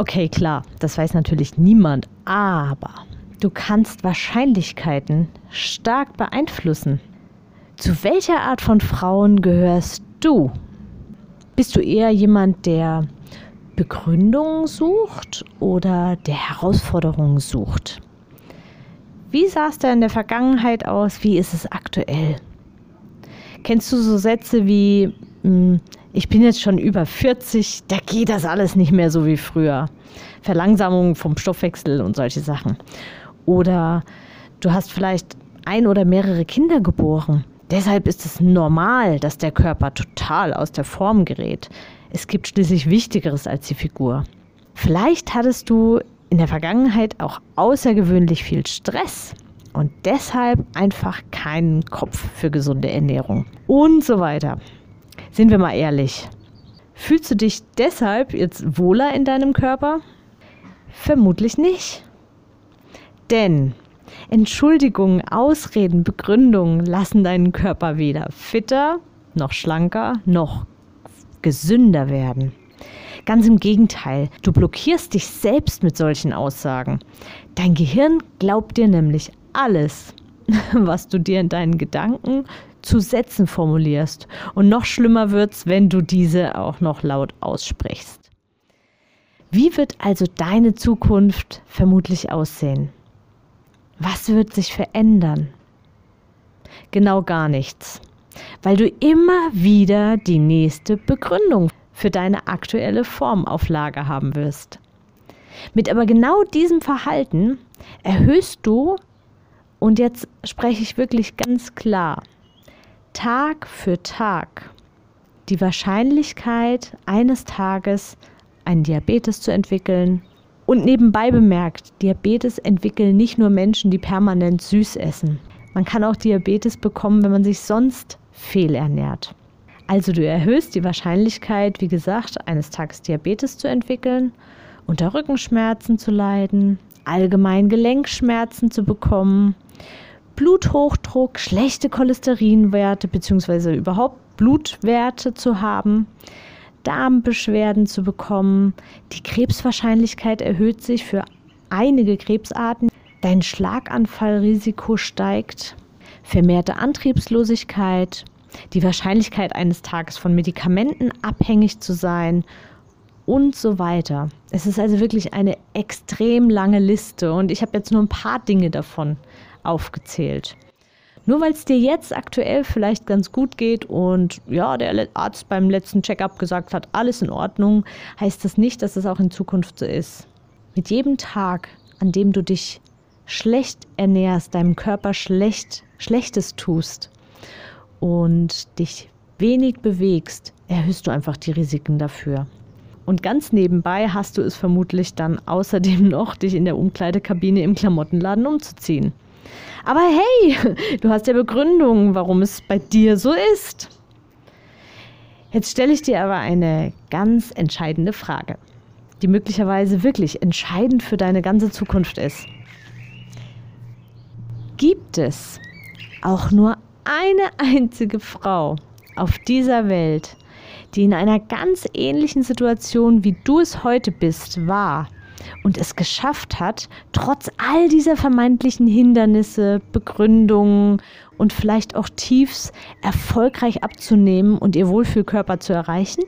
Okay, klar, das weiß natürlich niemand, aber du kannst Wahrscheinlichkeiten stark beeinflussen. Zu welcher Art von Frauen gehörst du? Bist du eher jemand, der Begründungen sucht oder der Herausforderungen sucht? Wie sah es da in der Vergangenheit aus? Wie ist es aktuell? Kennst du so Sätze wie, hm, ich bin jetzt schon über 40, da geht das alles nicht mehr so wie früher. Verlangsamung vom Stoffwechsel und solche Sachen. Oder du hast vielleicht ein oder mehrere Kinder geboren. Deshalb ist es normal, dass der Körper total aus der Form gerät. Es gibt schließlich Wichtigeres als die Figur. Vielleicht hattest du in der Vergangenheit auch außergewöhnlich viel Stress und deshalb einfach keinen Kopf für gesunde Ernährung und so weiter. Sind wir mal ehrlich. Fühlst du dich deshalb jetzt wohler in deinem Körper? Vermutlich nicht. Denn Entschuldigungen, Ausreden, Begründungen lassen deinen Körper weder fitter, noch schlanker, noch gesünder werden. Ganz im Gegenteil, du blockierst dich selbst mit solchen Aussagen. Dein Gehirn glaubt dir nämlich alles, was du dir in deinen Gedanken zu Sätzen formulierst. Und noch schlimmer wird's, wenn du diese auch noch laut aussprichst. Wie wird also deine Zukunft vermutlich aussehen? Was wird sich verändern? Genau gar nichts, weil du immer wieder die nächste Begründung für deine aktuelle Form auf Lager haben wirst. Mit aber genau diesem Verhalten erhöhst du, und jetzt spreche ich wirklich ganz klar, Tag für Tag die Wahrscheinlichkeit, eines Tages einen Diabetes zu entwickeln. Und nebenbei bemerkt, Diabetes entwickeln nicht nur Menschen, die permanent süß essen. Man kann auch Diabetes bekommen, wenn man sich sonst fehlernährt. Also du erhöhst die Wahrscheinlichkeit, wie gesagt, eines Tages Diabetes zu entwickeln, unter Rückenschmerzen zu leiden, allgemein Gelenkschmerzen zu bekommen Bluthochdruck, schlechte Cholesterinwerte bzw. überhaupt Blutwerte zu haben, Darmbeschwerden zu bekommen. Die Krebswahrscheinlichkeit erhöht sich für einige Krebsarten. Dein Schlaganfallrisiko steigt, vermehrte Antriebslosigkeit, die Wahrscheinlichkeit eines Tages von Medikamenten abhängig zu sein und so weiter. Es ist also wirklich eine extrem lange Liste und ich habe jetzt nur ein paar Dinge davon aufgezählt. Nur weil es dir jetzt aktuell vielleicht ganz gut geht und ja, der Arzt beim letzten Checkup gesagt hat, alles in Ordnung, heißt das nicht, dass es auch in Zukunft so ist. Mit jedem Tag, an dem du dich schlecht ernährst, deinem Körper schlecht, Schlechtes tust und dich wenig bewegst, erhöhst du einfach die Risiken dafür. Und ganz nebenbei hast du es vermutlich dann außerdem noch, dich in der Umkleidekabine im Klamottenladen umzuziehen. Aber hey, du hast ja Begründungen, warum es bei dir so ist. Jetzt stelle ich dir aber eine ganz entscheidende Frage, die möglicherweise wirklich entscheidend für deine ganze Zukunft ist. Gibt es auch nur eine einzige Frau auf dieser Welt, die in einer ganz ähnlichen Situation, wie du es heute bist, war und es geschafft hat, trotz all dieser vermeintlichen Hindernisse, Begründungen und vielleicht auch Tiefs erfolgreich abzunehmen und ihr Wohlfühlkörper zu erreichen?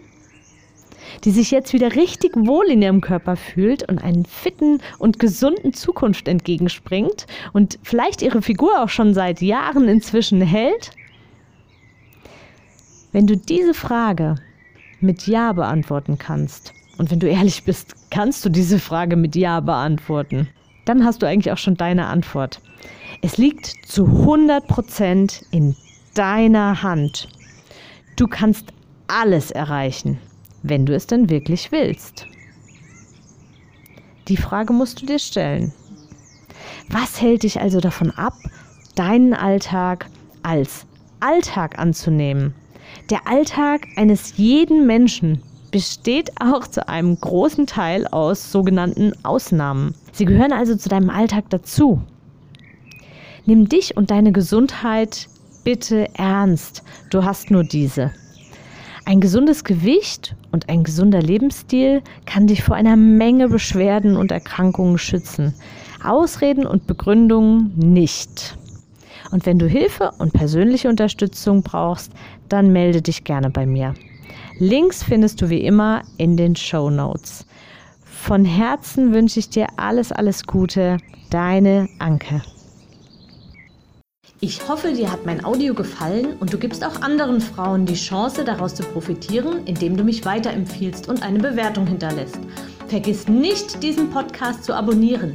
Die sich jetzt wieder richtig wohl in ihrem Körper fühlt und einen fitten und gesunden Zukunft entgegenspringt und vielleicht ihre Figur auch schon seit Jahren inzwischen hält? Wenn du diese Frage mit Ja beantworten kannst, und wenn du ehrlich bist, kannst du diese Frage mit Ja beantworten. Dann hast du eigentlich auch schon deine Antwort. Es liegt zu 100% in deiner Hand. Du kannst alles erreichen, wenn du es denn wirklich willst. Die Frage musst du dir stellen. Was hält dich also davon ab, deinen Alltag als Alltag anzunehmen? Der Alltag eines jeden Menschen besteht auch zu einem großen Teil aus sogenannten Ausnahmen. Sie gehören also zu deinem Alltag dazu. Nimm dich und deine Gesundheit bitte ernst. Du hast nur diese. Ein gesundes Gewicht und ein gesunder Lebensstil kann dich vor einer Menge Beschwerden und Erkrankungen schützen. Ausreden und Begründungen nicht. Und wenn du Hilfe und persönliche Unterstützung brauchst, dann melde dich gerne bei mir. Links findest du wie immer in den Show Notes. Von Herzen wünsche ich dir alles, alles Gute. Deine Anke. Ich hoffe, dir hat mein Audio gefallen und du gibst auch anderen Frauen die Chance, daraus zu profitieren, indem du mich weiterempfiehlst und eine Bewertung hinterlässt. Vergiss nicht, diesen Podcast zu abonnieren.